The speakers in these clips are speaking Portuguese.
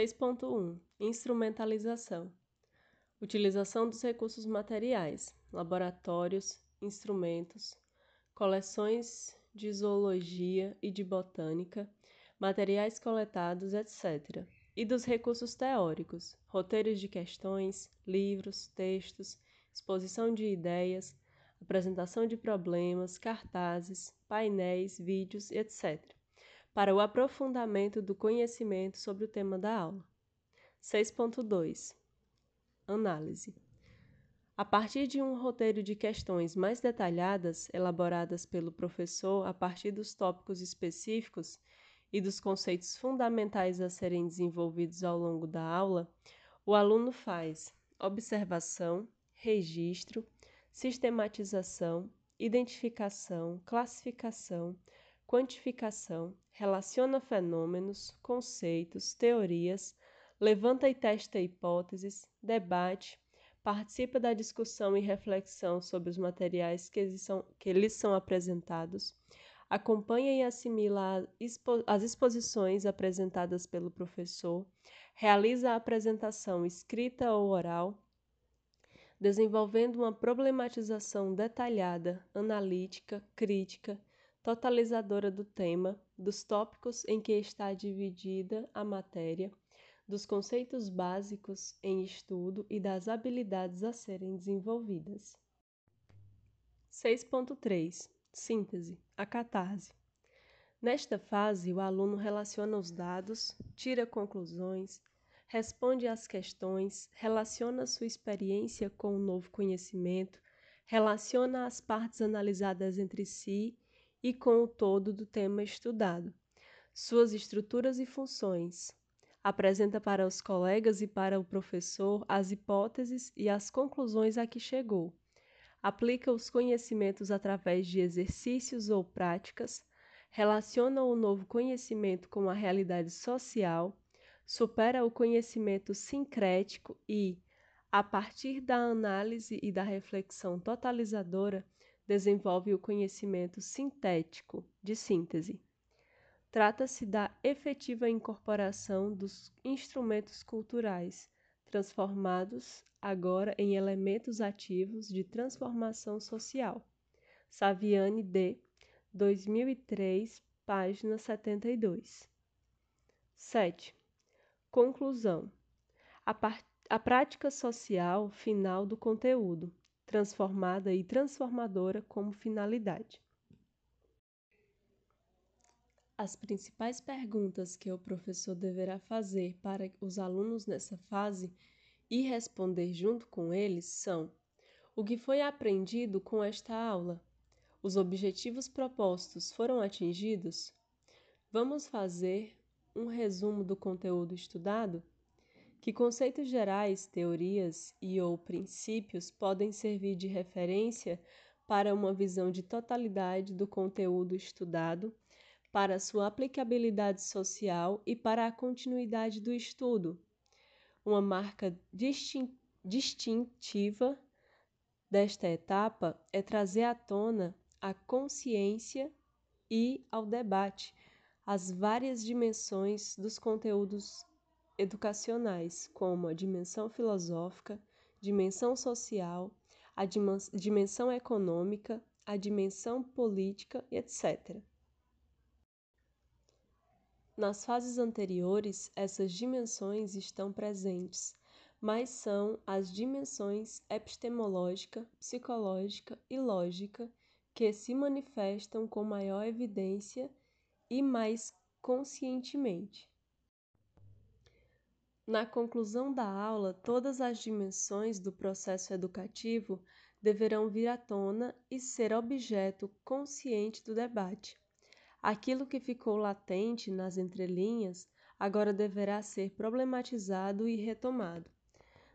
6.1 Instrumentalização Utilização dos recursos materiais, laboratórios, instrumentos, coleções de zoologia e de botânica, materiais coletados, etc. E dos recursos teóricos, roteiros de questões, livros, textos, exposição de ideias, apresentação de problemas, cartazes, painéis, vídeos, etc., para o aprofundamento do conhecimento sobre o tema da aula. 6.2 Análise a partir de um roteiro de questões mais detalhadas, elaboradas pelo professor a partir dos tópicos específicos e dos conceitos fundamentais a serem desenvolvidos ao longo da aula, o aluno faz observação, registro, sistematização, identificação, classificação, quantificação, relaciona fenômenos, conceitos, teorias, levanta e testa hipóteses, debate, participa da discussão e reflexão sobre os materiais que, são, que lhes são apresentados, acompanha e assimila as exposições apresentadas pelo professor, realiza a apresentação escrita ou oral, desenvolvendo uma problematização detalhada, analítica, crítica, totalizadora do tema, dos tópicos em que está dividida a matéria, dos conceitos básicos em estudo e das habilidades a serem desenvolvidas. 6.3 Síntese A catarse. Nesta fase, o aluno relaciona os dados, tira conclusões, responde às questões, relaciona sua experiência com o novo conhecimento, relaciona as partes analisadas entre si e com o todo do tema estudado, suas estruturas e funções, apresenta para os colegas e para o professor as hipóteses e as conclusões a que chegou. Aplica os conhecimentos através de exercícios ou práticas, relaciona o novo conhecimento com a realidade social, supera o conhecimento sincrético e, a partir da análise e da reflexão totalizadora, desenvolve o conhecimento sintético, de síntese. Trata-se da efetiva incorporação dos instrumentos culturais, transformados agora em elementos ativos de transformação social. Saviane D., 2003, página 72. 7. Conclusão. A, a prática social final do conteúdo, transformada e transformadora como finalidade. As principais perguntas que o professor deverá fazer para os alunos nessa fase e responder junto com eles são: o que foi aprendido com esta aula? Os objetivos propostos foram atingidos? Vamos fazer um resumo do conteúdo estudado? Que conceitos gerais, teorias e ou princípios podem servir de referência para uma visão de totalidade do conteúdo estudado para sua aplicabilidade social e para a continuidade do estudo. Uma marca distin distintiva desta etapa é trazer à tona a consciência e ao debate as várias dimensões dos conteúdos educacionais, como a dimensão filosófica, dimensão social, a dimensão econômica, a dimensão política, etc. Nas fases anteriores, essas dimensões estão presentes, mas são as dimensões epistemológica, psicológica e lógica que se manifestam com maior evidência e mais conscientemente. Na conclusão da aula, todas as dimensões do processo educativo deverão vir à tona e ser objeto consciente do debate. Aquilo que ficou latente nas entrelinhas agora deverá ser problematizado e retomado,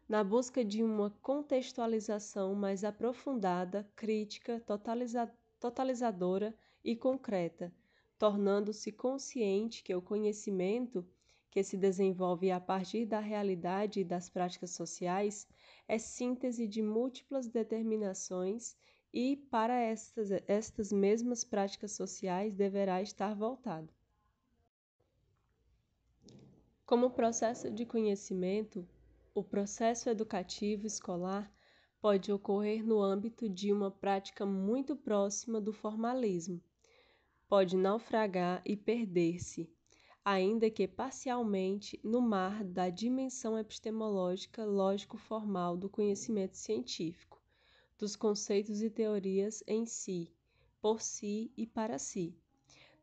na busca de uma contextualização mais aprofundada, crítica, totaliza totalizadora e concreta, tornando-se consciente que o conhecimento que se desenvolve a partir da realidade e das práticas sociais é síntese de múltiplas determinações e para estas, estas mesmas práticas sociais deverá estar voltado. Como processo de conhecimento, o processo educativo escolar pode ocorrer no âmbito de uma prática muito próxima do formalismo. Pode naufragar e perder-se, ainda que parcialmente, no mar da dimensão epistemológica lógico-formal do conhecimento científico, dos conceitos e teorias em si, por si e para si,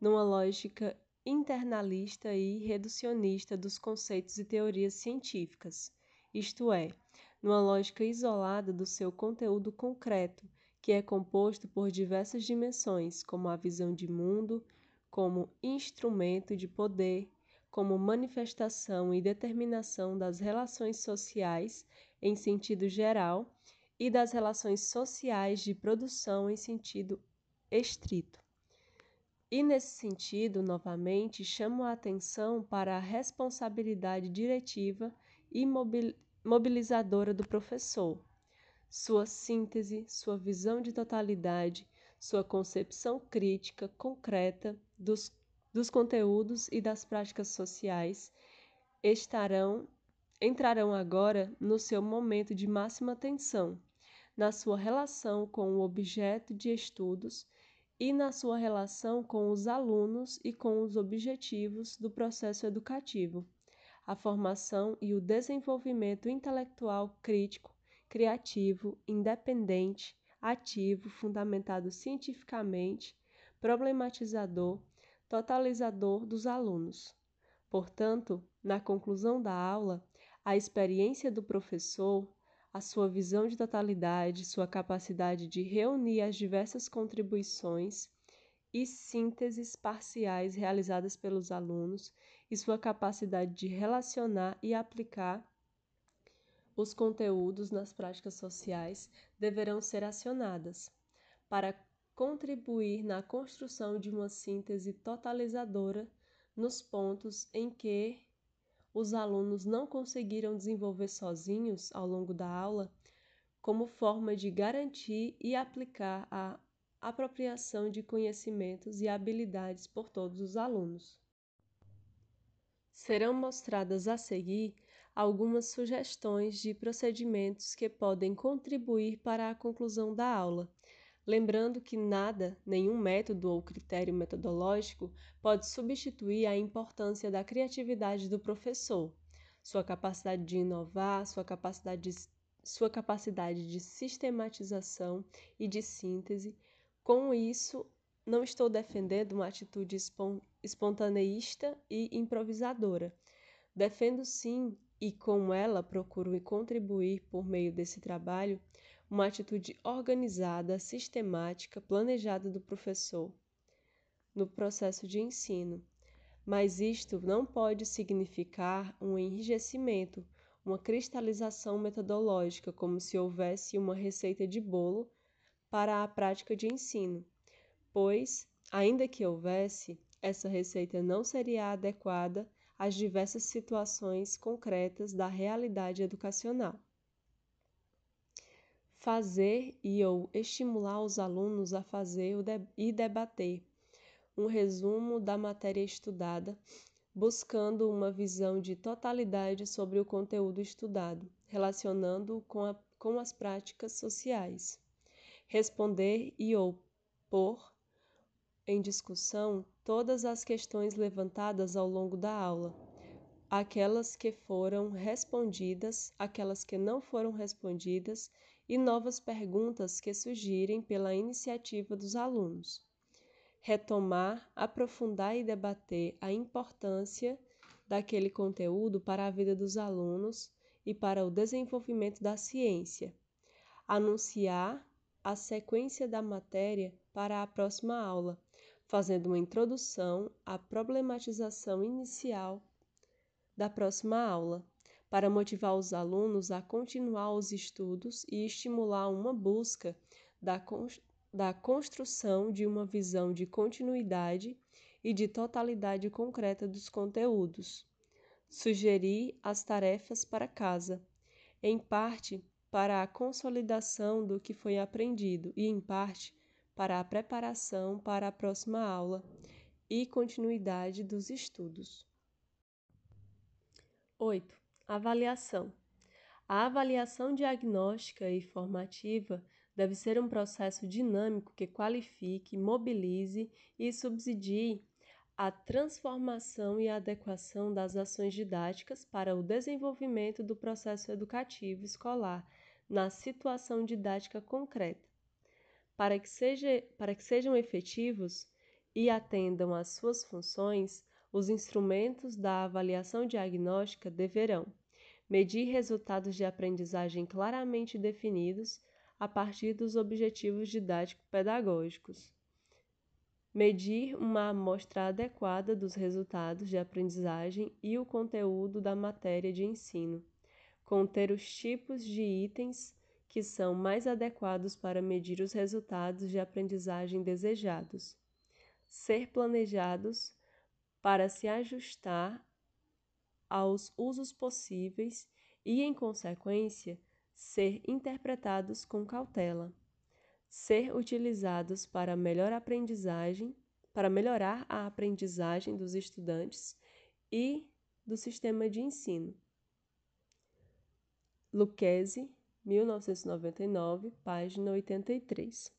numa lógica internalista e reducionista dos conceitos e teorias científicas, isto é, numa lógica isolada do seu conteúdo concreto, que é composto por diversas dimensões, como a visão de mundo, como instrumento de poder, como manifestação e determinação das relações sociais em sentido geral e das relações sociais de produção em sentido estrito. E nesse sentido, novamente, chamo a atenção para a responsabilidade diretiva e mobilizadora do professor, sua síntese, sua visão de totalidade, sua concepção crítica concreta dos, dos conteúdos e das práticas sociais estarão entrarão agora no seu momento de máxima atenção, na sua relação com o objeto de estudos e na sua relação com os alunos e com os objetivos do processo educativo, a formação e o desenvolvimento intelectual crítico, criativo, independente, ativo, fundamentado cientificamente, problematizador, totalizador dos alunos. Portanto, na conclusão da aula, a experiência do professor a sua visão de totalidade, sua capacidade de reunir as diversas contribuições e sínteses parciais realizadas pelos alunos e sua capacidade de relacionar e aplicar os conteúdos nas práticas sociais deverão ser acionadas para contribuir na construção de uma síntese totalizadora nos pontos em que os alunos não conseguiram desenvolver sozinhos ao longo da aula, como forma de garantir e aplicar a apropriação de conhecimentos e habilidades por todos os alunos. Serão mostradas a seguir algumas sugestões de procedimentos que podem contribuir para a conclusão da aula lembrando que nada, nenhum método ou critério metodológico pode substituir a importância da criatividade do professor, sua capacidade de inovar, sua capacidade de, sua capacidade de sistematização e de síntese. Com isso, não estou defendendo uma atitude espontaneísta e improvisadora. Defendo sim, e com ela procuro contribuir por meio desse trabalho, uma atitude organizada, sistemática, planejada do professor no processo de ensino. Mas isto não pode significar um enrijecimento, uma cristalização metodológica, como se houvesse uma receita de bolo para a prática de ensino, pois, ainda que houvesse, essa receita não seria adequada às diversas situações concretas da realidade educacional fazer e ou estimular os alunos a fazer e debater um resumo da matéria estudada, buscando uma visão de totalidade sobre o conteúdo estudado, relacionando-o com, com as práticas sociais. Responder e ou pôr em discussão todas as questões levantadas ao longo da aula, aquelas que foram respondidas, aquelas que não foram respondidas e novas perguntas que surgirem pela iniciativa dos alunos. Retomar, aprofundar e debater a importância daquele conteúdo para a vida dos alunos e para o desenvolvimento da ciência. Anunciar a sequência da matéria para a próxima aula, fazendo uma introdução à problematização inicial da próxima aula para motivar os alunos a continuar os estudos e estimular uma busca da, da construção de uma visão de continuidade e de totalidade concreta dos conteúdos. Sugerir as tarefas para casa, em parte para a consolidação do que foi aprendido e, em parte, para a preparação para a próxima aula e continuidade dos estudos. 8. Avaliação. A avaliação diagnóstica e formativa deve ser um processo dinâmico que qualifique, mobilize e subsidie a transformação e adequação das ações didáticas para o desenvolvimento do processo educativo escolar na situação didática concreta. Para que, seja, para que sejam efetivos e atendam às suas funções, os instrumentos da avaliação diagnóstica deverão medir resultados de aprendizagem claramente definidos a partir dos objetivos didático-pedagógicos, medir uma amostra adequada dos resultados de aprendizagem e o conteúdo da matéria de ensino, conter os tipos de itens que são mais adequados para medir os resultados de aprendizagem desejados, ser planejados para se ajustar aos usos possíveis e, em consequência, ser interpretados com cautela, ser utilizados para melhor aprendizagem, para melhorar a aprendizagem dos estudantes e do sistema de ensino. Lucchesi, 1999, página 83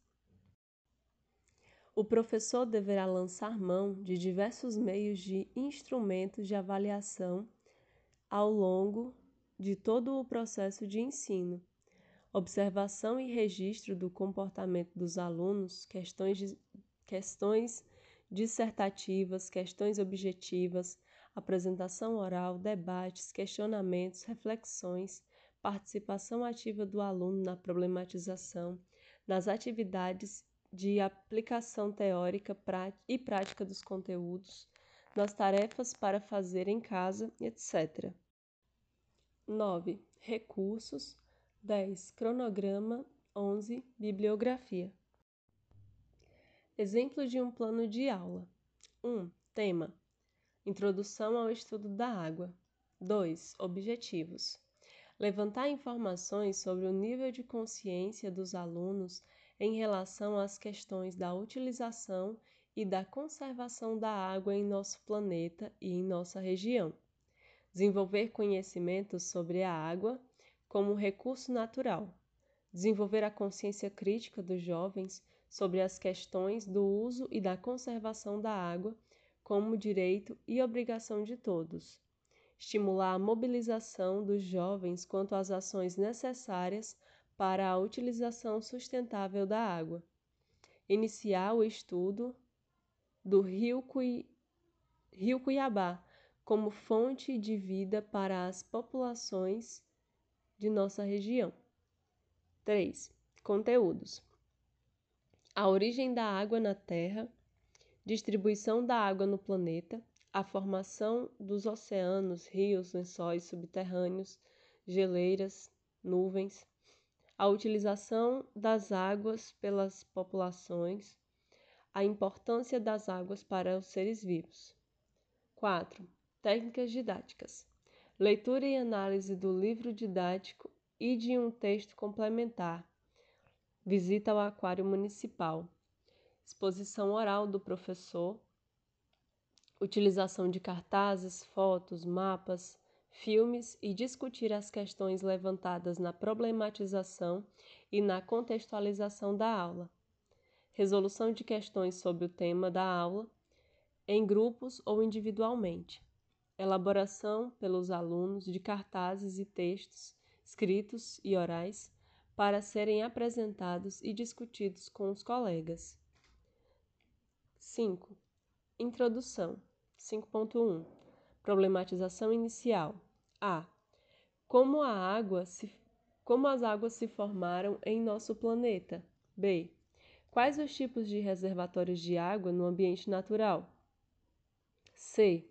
o professor deverá lançar mão de diversos meios de instrumentos de avaliação ao longo de todo o processo de ensino. Observação e registro do comportamento dos alunos, questões, de, questões dissertativas, questões objetivas, apresentação oral, debates, questionamentos, reflexões, participação ativa do aluno na problematização, nas atividades de aplicação teórica e prática dos conteúdos, nas tarefas para fazer em casa, etc. 9. Recursos. 10. Cronograma. 11. Bibliografia. Exemplo de um plano de aula. 1. Tema: Introdução ao estudo da água. 2. Objetivos: Levantar informações sobre o nível de consciência dos alunos em relação às questões da utilização e da conservação da água em nosso planeta e em nossa região. Desenvolver conhecimentos sobre a água como recurso natural. Desenvolver a consciência crítica dos jovens sobre as questões do uso e da conservação da água como direito e obrigação de todos. Estimular a mobilização dos jovens quanto às ações necessárias para a utilização sustentável da água. Iniciar o estudo do rio, Cui... rio Cuiabá como fonte de vida para as populações de nossa região. 3. Conteúdos: a origem da água na Terra, distribuição da água no planeta, a formação dos oceanos, rios, lençóis subterrâneos, geleiras, nuvens, a utilização das águas pelas populações, a importância das águas para os seres vivos. 4. Técnicas didáticas: leitura e análise do livro didático e de um texto complementar. Visita ao aquário municipal. Exposição oral do professor. Utilização de cartazes, fotos, mapas, filmes e discutir as questões levantadas na problematização e na contextualização da aula. Resolução de questões sobre o tema da aula, em grupos ou individualmente. Elaboração pelos alunos de cartazes e textos, escritos e orais, para serem apresentados e discutidos com os colegas. 5. Introdução 5.1 Problematização inicial. A. Como a água se como as águas se formaram em nosso planeta? B. Quais os tipos de reservatórios de água no ambiente natural? C.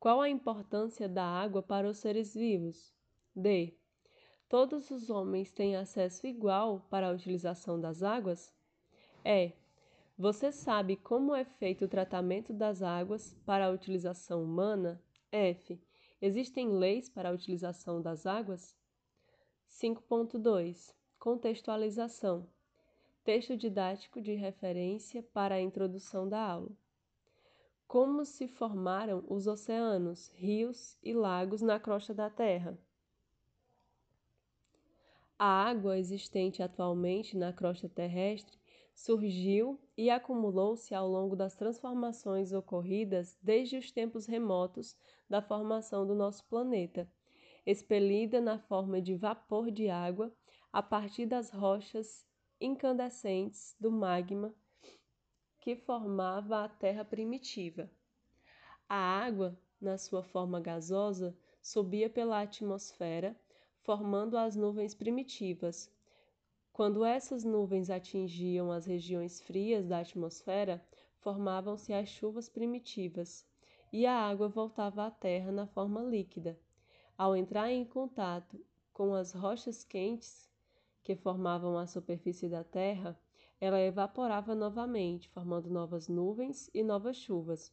Qual a importância da água para os seres vivos? D. Todos os homens têm acesso igual para a utilização das águas? E. Você sabe como é feito o tratamento das águas para a utilização humana? F. Existem leis para a utilização das águas? 5.2 Contextualização Texto didático de referência para a introdução da aula. Como se formaram os oceanos, rios e lagos na crosta da Terra? A água existente atualmente na crosta terrestre surgiu e acumulou-se ao longo das transformações ocorridas desde os tempos remotos da formação do nosso planeta, expelida na forma de vapor de água a partir das rochas incandescentes do magma que formava a Terra primitiva. A água, na sua forma gasosa, subia pela atmosfera, formando as nuvens primitivas. Quando essas nuvens atingiam as regiões frias da atmosfera, formavam-se as chuvas primitivas, e a água voltava à Terra na forma líquida. Ao entrar em contato com as rochas quentes que formavam a superfície da Terra, ela evaporava novamente, formando novas nuvens e novas chuvas.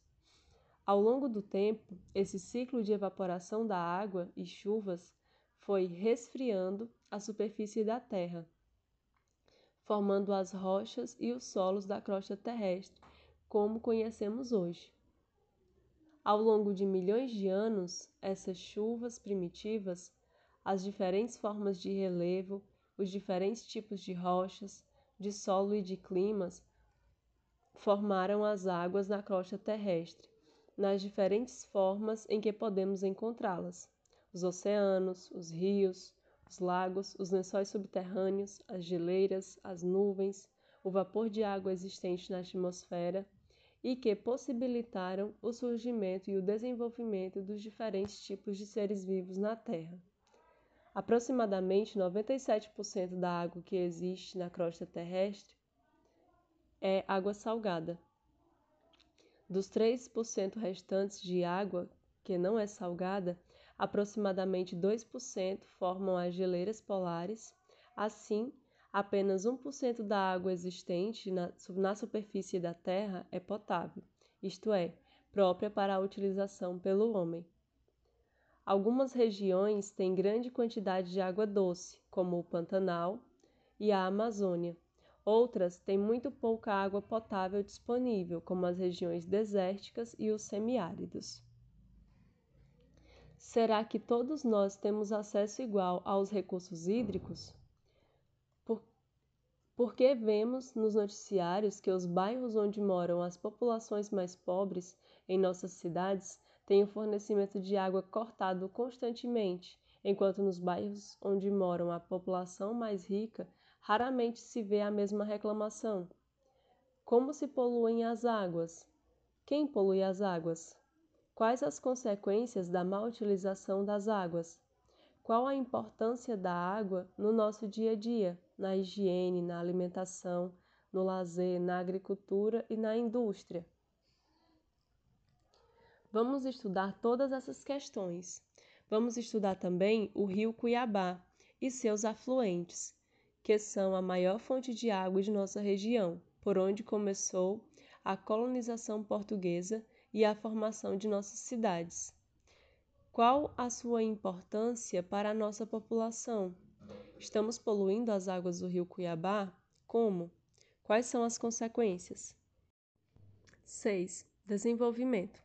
Ao longo do tempo, esse ciclo de evaporação da água e chuvas foi resfriando a superfície da Terra, formando as rochas e os solos da crosta terrestre, como conhecemos hoje. Ao longo de milhões de anos, essas chuvas primitivas, as diferentes formas de relevo, os diferentes tipos de rochas, de solo e de climas, formaram as águas na crosta terrestre, nas diferentes formas em que podemos encontrá-las os oceanos, os rios, os lagos, os lençóis subterrâneos, as geleiras, as nuvens, o vapor de água existente na atmosfera e que possibilitaram o surgimento e o desenvolvimento dos diferentes tipos de seres vivos na Terra. Aproximadamente 97% da água que existe na crosta terrestre é água salgada. Dos 3% restantes de água que não é salgada, aproximadamente 2% formam as geleiras polares. Assim, apenas 1% da água existente na, na superfície da Terra é potável, isto é, própria para a utilização pelo homem. Algumas regiões têm grande quantidade de água doce, como o Pantanal e a Amazônia. Outras têm muito pouca água potável disponível, como as regiões desérticas e os semiáridos. Será que todos nós temos acesso igual aos recursos hídricos? Por, porque vemos nos noticiários que os bairros onde moram as populações mais pobres em nossas cidades têm o fornecimento de água cortado constantemente, enquanto nos bairros onde moram a população mais rica raramente se vê a mesma reclamação. Como se poluem as águas? Quem polui as águas? Quais as consequências da má utilização das águas? Qual a importância da água no nosso dia a dia, na higiene, na alimentação, no lazer, na agricultura e na indústria? Vamos estudar todas essas questões. Vamos estudar também o rio Cuiabá e seus afluentes, que são a maior fonte de água de nossa região, por onde começou a colonização portuguesa e a formação de nossas cidades. Qual a sua importância para a nossa população? Estamos poluindo as águas do rio Cuiabá? Como? Quais são as consequências? 6. Desenvolvimento.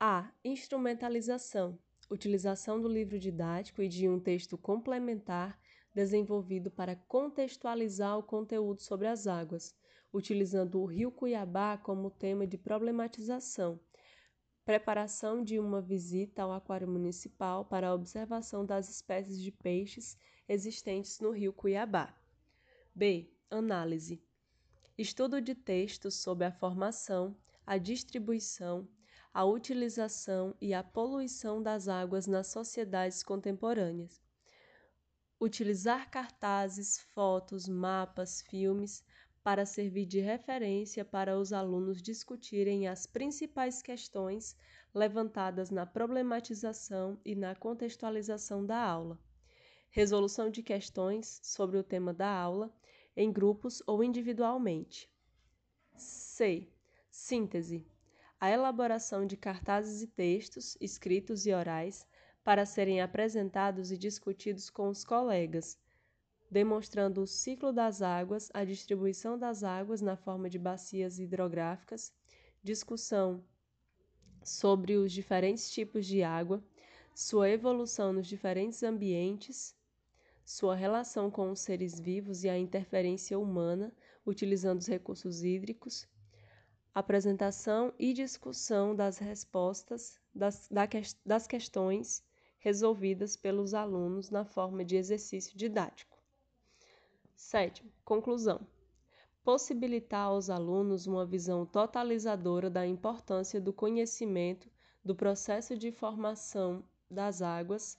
A. Instrumentalização. Utilização do livro didático e de um texto complementar desenvolvido para contextualizar o conteúdo sobre as águas, utilizando o rio Cuiabá como tema de problematização, preparação de uma visita ao aquário municipal para a observação das espécies de peixes existentes no rio Cuiabá. B. Análise. Estudo de textos sobre a formação, a distribuição, a utilização e a poluição das águas nas sociedades contemporâneas. Utilizar cartazes, fotos, mapas, filmes para servir de referência para os alunos discutirem as principais questões levantadas na problematização e na contextualização da aula. Resolução de questões sobre o tema da aula, em grupos ou individualmente. C. Síntese. A elaboração de cartazes e textos, escritos e orais, para serem apresentados e discutidos com os colegas, demonstrando o ciclo das águas, a distribuição das águas na forma de bacias hidrográficas, discussão sobre os diferentes tipos de água, sua evolução nos diferentes ambientes, sua relação com os seres vivos e a interferência humana utilizando os recursos hídricos, apresentação e discussão das respostas das, das questões resolvidas pelos alunos na forma de exercício didático. Sétimo, conclusão. Possibilitar aos alunos uma visão totalizadora da importância do conhecimento do processo de formação das águas,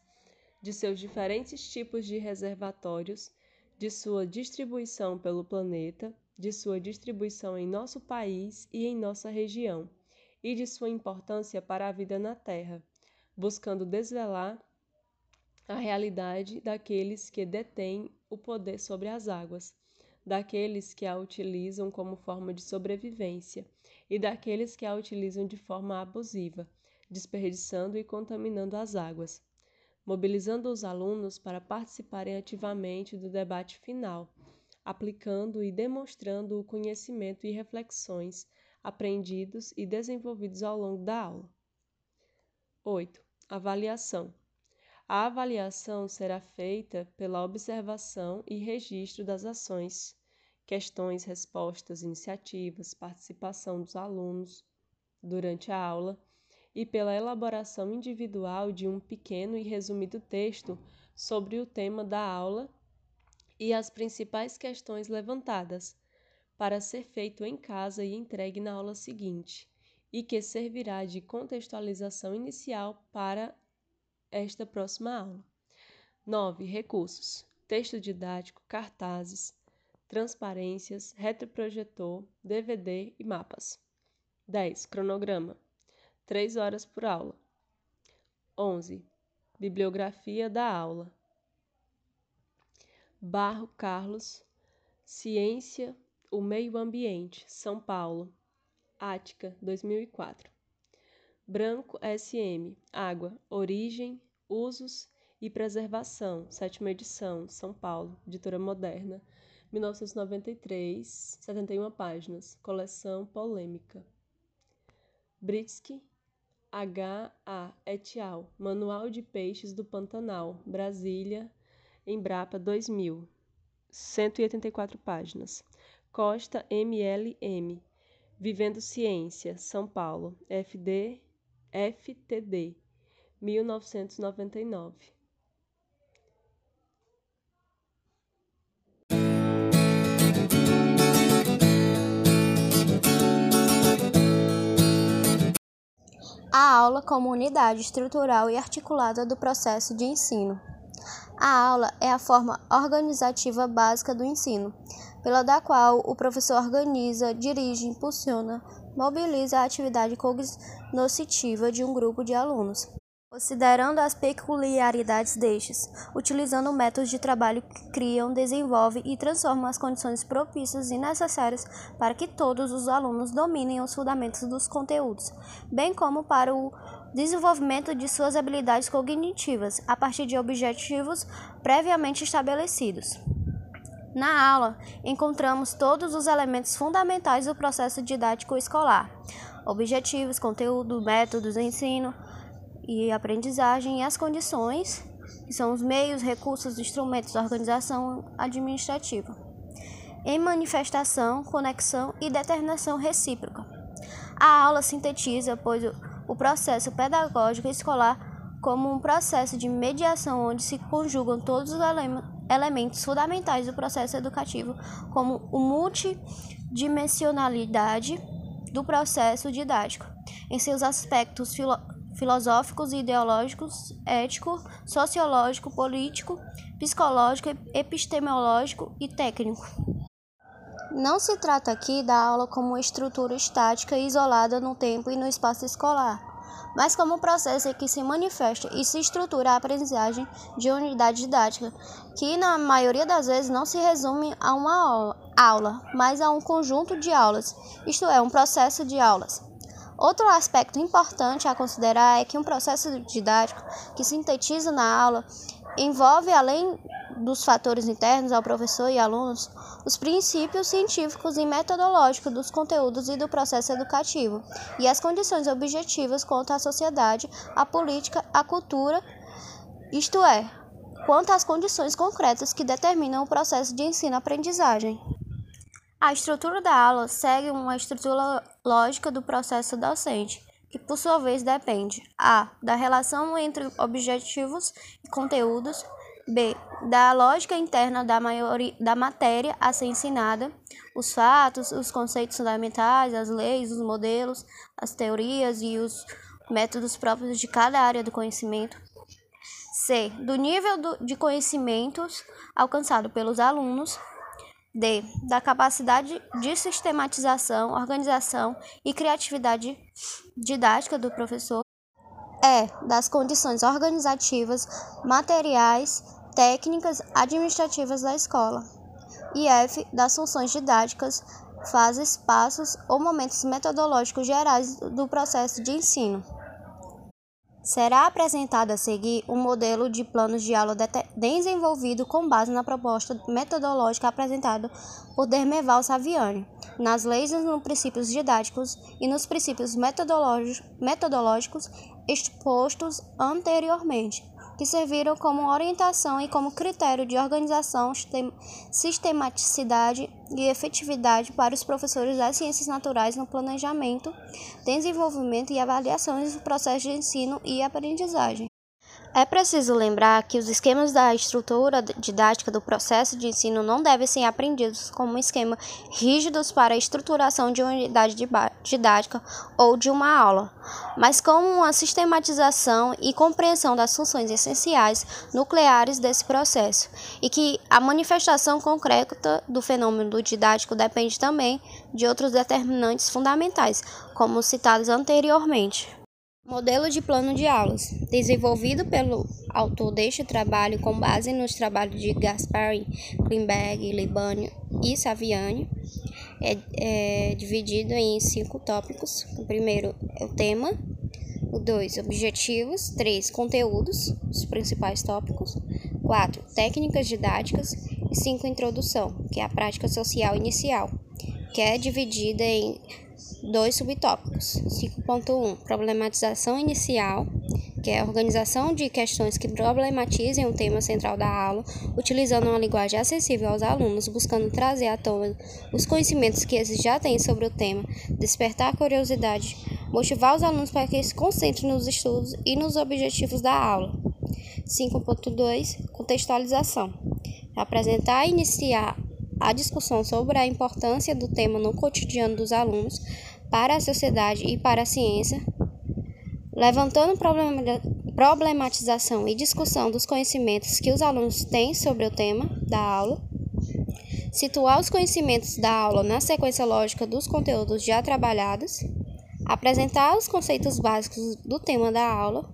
de seus diferentes tipos de reservatórios, de sua distribuição pelo planeta, de sua distribuição em nosso país e em nossa região, e de sua importância para a vida na Terra, buscando desvelar a realidade daqueles que detêm o poder sobre as águas daqueles que a utilizam como forma de sobrevivência e daqueles que a utilizam de forma abusiva, desperdiçando e contaminando as águas, mobilizando os alunos para participarem ativamente do debate final, aplicando e demonstrando o conhecimento e reflexões aprendidos e desenvolvidos ao longo da aula. 8. Avaliação. A avaliação será feita pela observação e registro das ações, questões, respostas, iniciativas, participação dos alunos durante a aula e pela elaboração individual de um pequeno e resumido texto sobre o tema da aula e as principais questões levantadas, para ser feito em casa e entregue na aula seguinte, e que servirá de contextualização inicial para esta próxima aula. 9. Recursos: texto didático, cartazes, transparências, retroprojetor, DVD e mapas. 10. Cronograma: 3 horas por aula. 11. Bibliografia da aula. Barro Carlos, Ciência, o Meio Ambiente, São Paulo, Ática, 2004. Branco SM, Água, Origem, Usos e Preservação, sétima edição, São Paulo, editora moderna, 1993, 71 páginas, coleção Polêmica. Britsky, H. A. et al., Manual de Peixes do Pantanal, Brasília, Embrapa 2000, 184 páginas. Costa M. L. M. Vivendo Ciência, São Paulo, FD, FTD, 1999. A aula como unidade estrutural e articulada do processo de ensino. A aula é a forma organizativa básica do ensino, pela da qual o professor organiza, dirige, impulsiona, mobiliza a atividade cognoscitiva de um grupo de alunos considerando as peculiaridades destes, utilizando métodos de trabalho que criam, desenvolvem e transformam as condições propícias e necessárias para que todos os alunos dominem os fundamentos dos conteúdos, bem como para o desenvolvimento de suas habilidades cognitivas a partir de objetivos previamente estabelecidos. Na aula, encontramos todos os elementos fundamentais do processo didático escolar: objetivos, conteúdo, métodos ensino, e aprendizagem e as condições, que são os meios, recursos, instrumentos da organização administrativa, em manifestação, conexão e determinação recíproca. A aula sintetiza, pois, o processo pedagógico escolar como um processo de mediação onde se conjugam todos os ele elementos fundamentais do processo educativo, como o multidimensionalidade do processo didático, em seus aspectos filosóficos filosóficos e ideológicos, ético, sociológico, político, psicológico, epistemológico e técnico. Não se trata aqui da aula como uma estrutura estática isolada no tempo e no espaço escolar, mas como um processo em que se manifesta e se estrutura a aprendizagem de unidade didática, que na maioria das vezes não se resume a uma aula, mas a um conjunto de aulas, isto é, um processo de aulas. Outro aspecto importante a considerar é que um processo didático que sintetiza na aula envolve, além dos fatores internos ao professor e alunos, os princípios científicos e metodológicos dos conteúdos e do processo educativo, e as condições objetivas quanto à sociedade, à política, à cultura, isto é, quanto às condições concretas que determinam o processo de ensino-aprendizagem. A estrutura da aula segue uma estrutura lógica do processo docente, que por sua vez depende a da relação entre objetivos e conteúdos, b da lógica interna da, maioria, da matéria a ser ensinada, os fatos, os conceitos fundamentais, as leis, os modelos, as teorias e os métodos próprios de cada área do conhecimento. C. Do nível do, de conhecimentos alcançado pelos alunos, D. Da capacidade de sistematização, organização e criatividade didática do professor. E. Das condições organizativas, materiais, técnicas, administrativas da escola. E F. Das funções didáticas, fases, passos ou momentos metodológicos gerais do processo de ensino. Será apresentado a seguir um modelo de planos de aula desenvolvido com base na proposta metodológica apresentada por Dermeval Saviani, nas leis e nos princípios didáticos e nos princípios metodológicos expostos anteriormente que serviram como orientação e como critério de organização, sistematicidade e efetividade para os professores das ciências naturais no planejamento, desenvolvimento e avaliação dos processos de ensino e aprendizagem. É preciso lembrar que os esquemas da estrutura didática do processo de ensino não devem ser aprendidos como esquemas rígidos para a estruturação de uma unidade didática ou de uma aula, mas como uma sistematização e compreensão das funções essenciais nucleares desse processo, e que a manifestação concreta do fenômeno didático depende também de outros determinantes fundamentais, como citados anteriormente. Modelo de plano de aulas, desenvolvido pelo autor deste trabalho com base nos trabalhos de Gasparin, Klimberg, Libânio e Saviani, é, é, dividido em cinco tópicos. O primeiro é o tema, o dois, objetivos, três, conteúdos, os principais tópicos, quatro, técnicas didáticas e cinco, introdução, que é a prática social inicial, que é dividida em dois subtópicos. 5.1 Problematização inicial, que é a organização de questões que problematizem o tema central da aula, utilizando uma linguagem acessível aos alunos, buscando trazer à tona os conhecimentos que eles já têm sobre o tema, despertar a curiosidade, motivar os alunos para que se concentrem nos estudos e nos objetivos da aula. 5.2 Contextualização apresentar e iniciar a discussão sobre a importância do tema no cotidiano dos alunos, para a sociedade e para a ciência, levantando problematização e discussão dos conhecimentos que os alunos têm sobre o tema da aula, situar os conhecimentos da aula na sequência lógica dos conteúdos já trabalhados, apresentar os conceitos básicos do tema da aula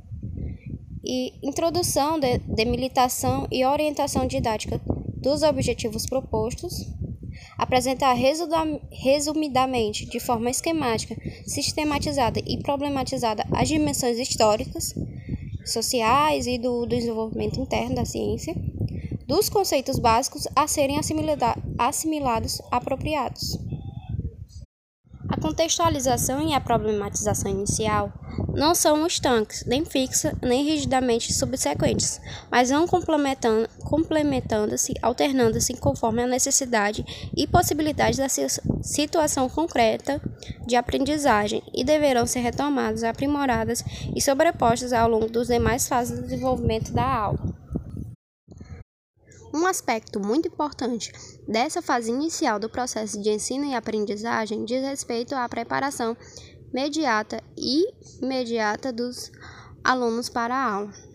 e introdução, de demilitação e orientação didática dos objetivos propostos, apresentar resumidamente, de forma esquemática, sistematizada e problematizada as dimensões históricas, sociais e do desenvolvimento interno da ciência, dos conceitos básicos a serem assimilados apropriados. A contextualização e a problematização inicial não são estanques, nem fixas, nem rigidamente subsequentes, mas vão complementando, complementando-se, alternando-se conforme a necessidade e possibilidade da situação concreta de aprendizagem e deverão ser retomadas, aprimoradas e sobrepostas ao longo dos demais fases do desenvolvimento da aula. Um aspecto muito importante dessa fase inicial do processo de ensino e aprendizagem diz respeito à preparação imediata e imediata dos alunos para a aula.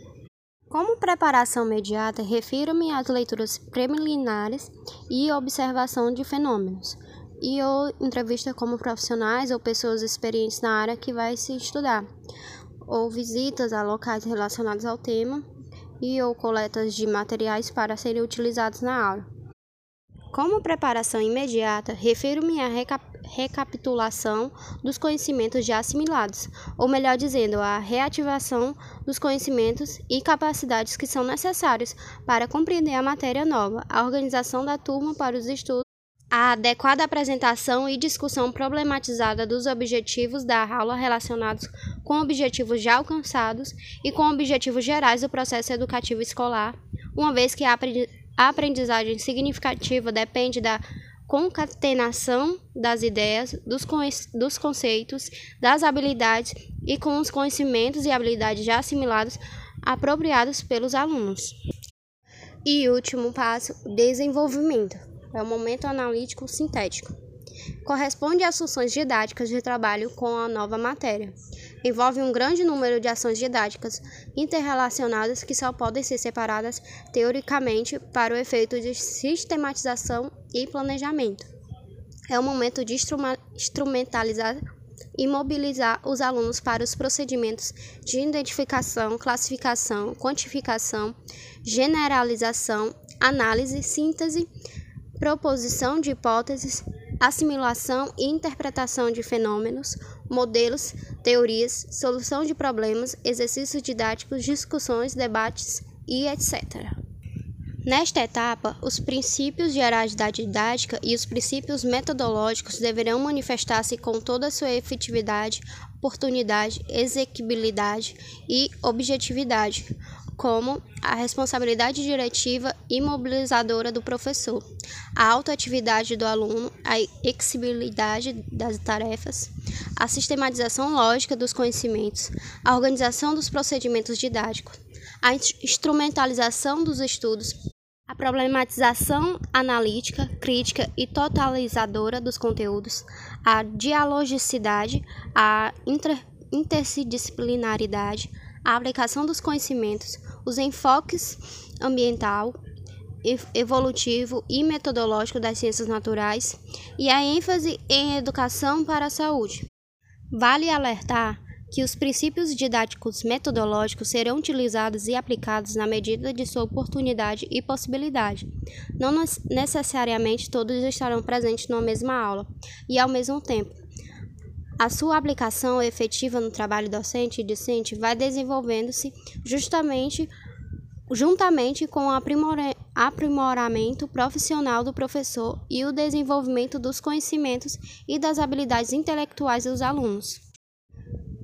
Como preparação imediata, refiro-me às leituras preliminares e observação de fenômenos, e ou entrevista como profissionais ou pessoas experientes na área que vai se estudar, ou visitas a locais relacionados ao tema, e ou coletas de materiais para serem utilizados na aula. Como preparação imediata, refiro-me à recapitulação dos conhecimentos já assimilados, ou melhor dizendo, à reativação dos conhecimentos e capacidades que são necessários para compreender a matéria nova, a organização da turma para os estudos a adequada apresentação e discussão problematizada dos objetivos da aula relacionados com objetivos já alcançados e com objetivos gerais do processo educativo escolar, uma vez que a aprendizagem significativa depende da concatenação das ideias, dos, dos conceitos, das habilidades e com os conhecimentos e habilidades já assimilados apropriados pelos alunos. E último passo, desenvolvimento é o momento analítico sintético. Corresponde às funções didáticas de trabalho com a nova matéria. Envolve um grande número de ações didáticas interrelacionadas que só podem ser separadas teoricamente para o efeito de sistematização e planejamento. É o momento de instrumentalizar e mobilizar os alunos para os procedimentos de identificação, classificação, quantificação, generalização, análise, síntese, proposição de hipóteses, assimilação e interpretação de fenômenos, modelos, teorias, solução de problemas, exercícios didáticos, discussões, debates e etc. Nesta etapa, os princípios gerais da didática e os princípios metodológicos deverão manifestar-se com toda a sua efetividade, oportunidade, exequibilidade e objetividade, como a responsabilidade diretiva e mobilizadora do professor, a autoatividade do aluno, a exigibilidade das tarefas, a sistematização lógica dos conhecimentos, a organização dos procedimentos didáticos, a instrumentalização dos estudos, a problematização analítica, crítica e totalizadora dos conteúdos, a dialogicidade, a inter interdisciplinaridade, a aplicação dos conhecimentos, os enfoques ambiental, evolutivo e metodológico das ciências naturais e a ênfase em educação para a saúde. Vale alertar que os princípios didáticos metodológicos serão utilizados e aplicados na medida de sua oportunidade e possibilidade. Não necessariamente todos estarão presentes numa mesma aula e ao mesmo tempo. A sua aplicação efetiva no trabalho docente e discente vai desenvolvendo-se justamente juntamente com o aprimoramento profissional do professor e o desenvolvimento dos conhecimentos e das habilidades intelectuais dos alunos.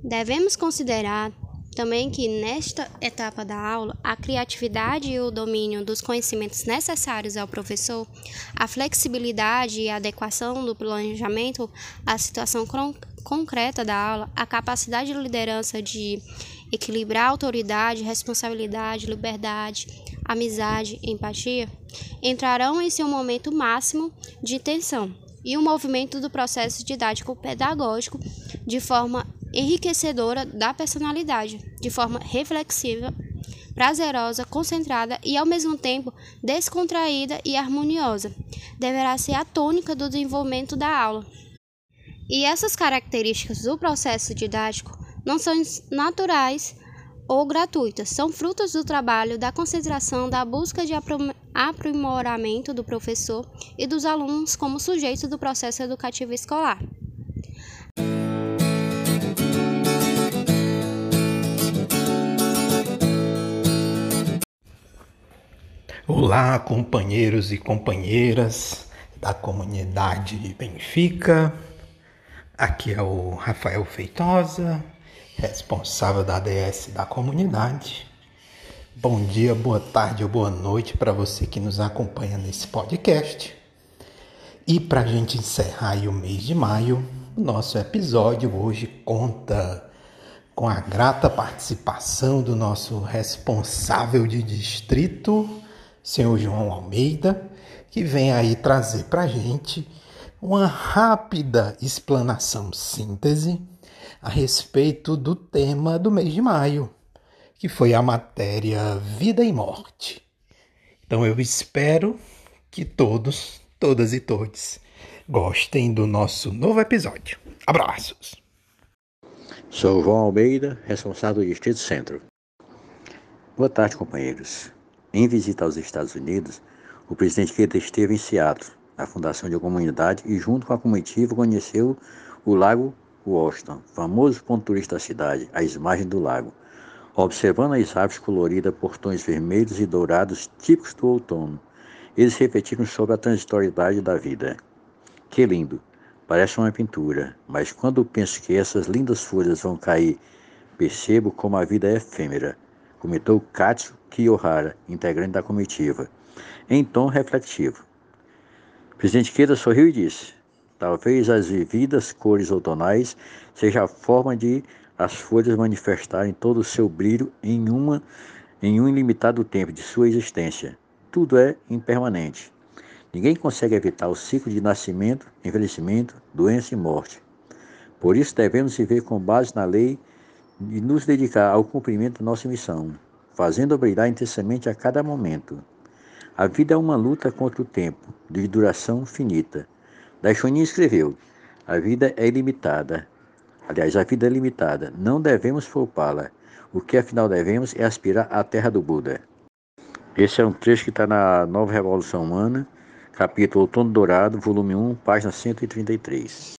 Devemos considerar também que nesta etapa da aula, a criatividade e o domínio dos conhecimentos necessários ao professor, a flexibilidade e adequação do planejamento à situação concreta da aula, a capacidade de liderança de equilibrar autoridade, responsabilidade, liberdade, amizade, empatia, entrarão em seu momento máximo de tensão e o movimento do processo didático-pedagógico de forma enriquecedora da personalidade, de forma reflexiva, prazerosa, concentrada e ao mesmo tempo descontraída e harmoniosa, deverá ser a tônica do desenvolvimento da aula. E essas características do processo didático não são naturais ou gratuitas, são frutos do trabalho, da concentração, da busca de aprimoramento do professor e dos alunos como sujeitos do processo educativo escolar. Olá, companheiros e companheiras da comunidade Benfica. Aqui é o Rafael Feitosa, responsável da ADS da comunidade. Bom dia, boa tarde ou boa noite para você que nos acompanha nesse podcast. E para a gente encerrar o mês de maio, o nosso episódio hoje conta com a grata participação do nosso responsável de distrito, senhor João Almeida, que vem aí trazer para a gente uma rápida explanação síntese a respeito do tema do mês de maio, que foi a matéria Vida e Morte. Então eu espero que todos, todas e todos gostem do nosso novo episódio. Abraços! Sou João Almeida, responsável do Distrito Centro. Boa tarde, companheiros. Em visita aos Estados Unidos, o presidente Keita esteve em Seattle a fundação de uma comunidade e, junto com a comitiva, conheceu o Lago Washington, famoso ponto turístico da cidade, às margens do lago, observando as aves coloridas por tons vermelhos e dourados típicos do outono. Eles refletiram sobre a transitoriedade da vida. Que lindo! Parece uma pintura, mas quando penso que essas lindas folhas vão cair, percebo como a vida é efêmera, comentou Katsu Kiyohara, integrante da comitiva, em tom refletivo. Presidente Queda sorriu e disse: Talvez as vividas cores outonais seja a forma de as folhas manifestarem todo o seu brilho em, uma, em um ilimitado tempo de sua existência. Tudo é impermanente. Ninguém consegue evitar o ciclo de nascimento, envelhecimento, doença e morte. Por isso devemos viver com base na lei e nos dedicar ao cumprimento da nossa missão, fazendo brilhar intensamente a cada momento. A vida é uma luta contra o tempo, de duração finita. Daishonin escreveu: A vida é ilimitada. Aliás, a vida é limitada. Não devemos poupá-la. O que afinal devemos é aspirar à terra do Buda. Esse é um trecho que está na Nova Revolução Humana capítulo Outono Dourado, volume 1, página 133.